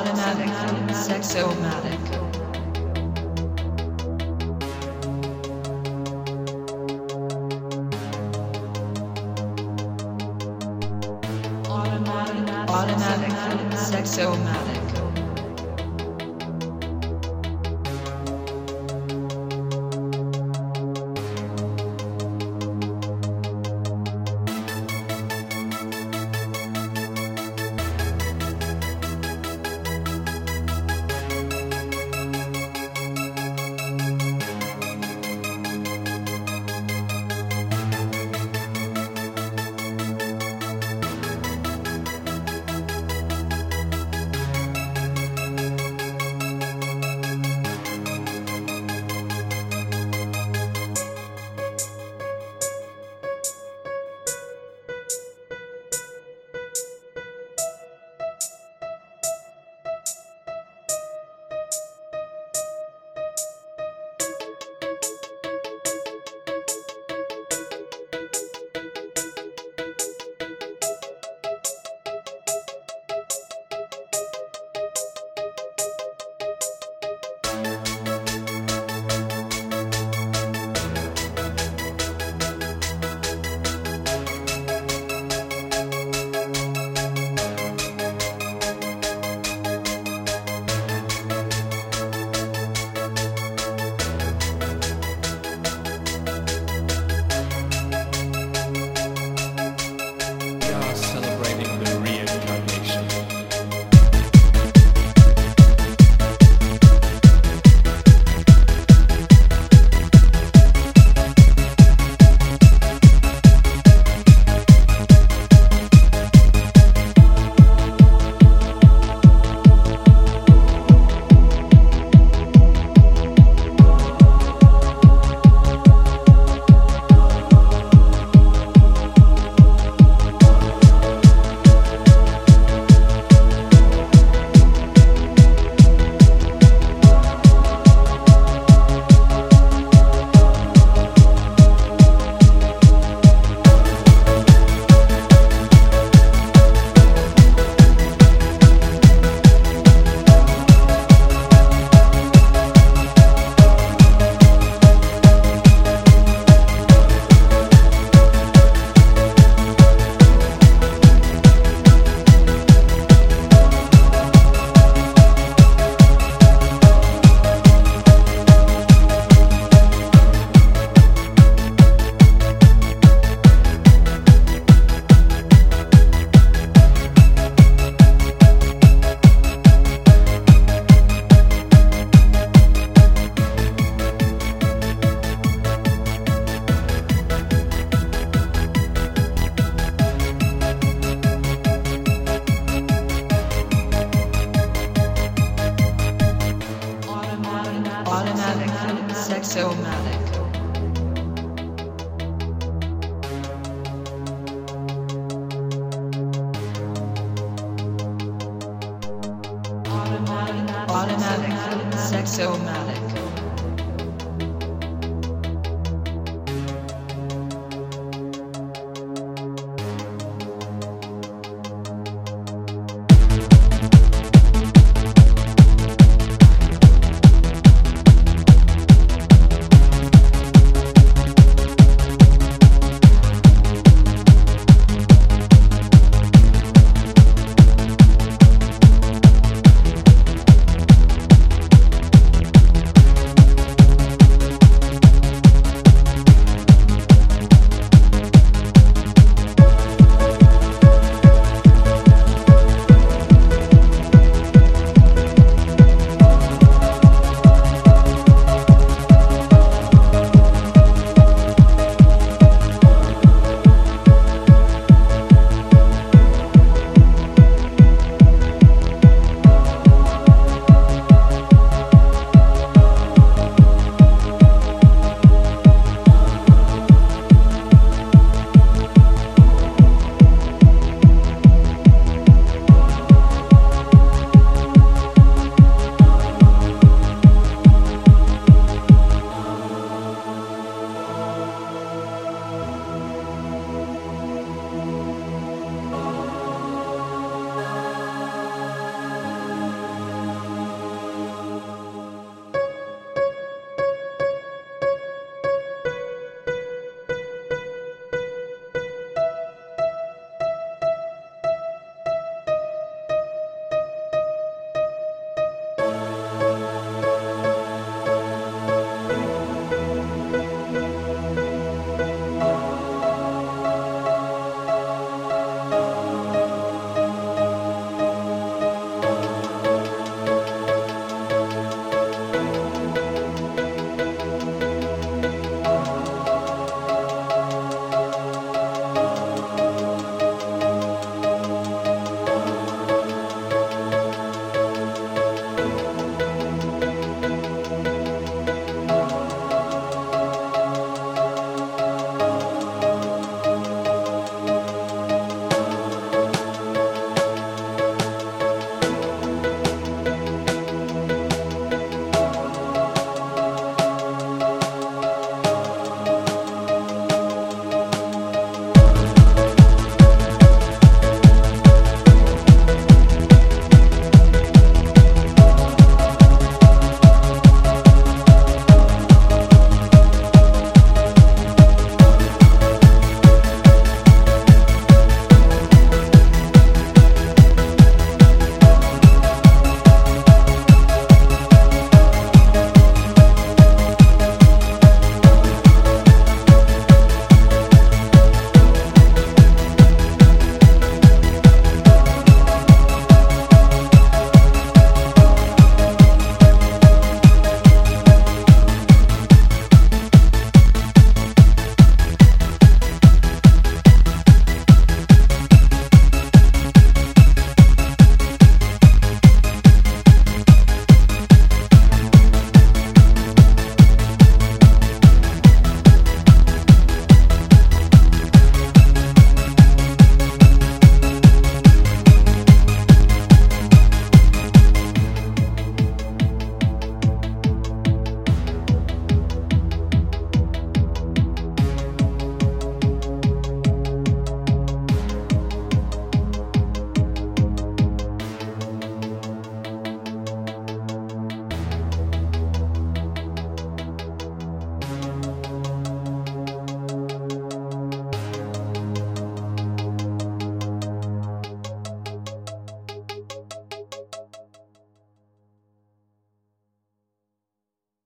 Automatic. Sexomatic. Automatic. Automatic. Sexomatic. Automatic. Sexomatic.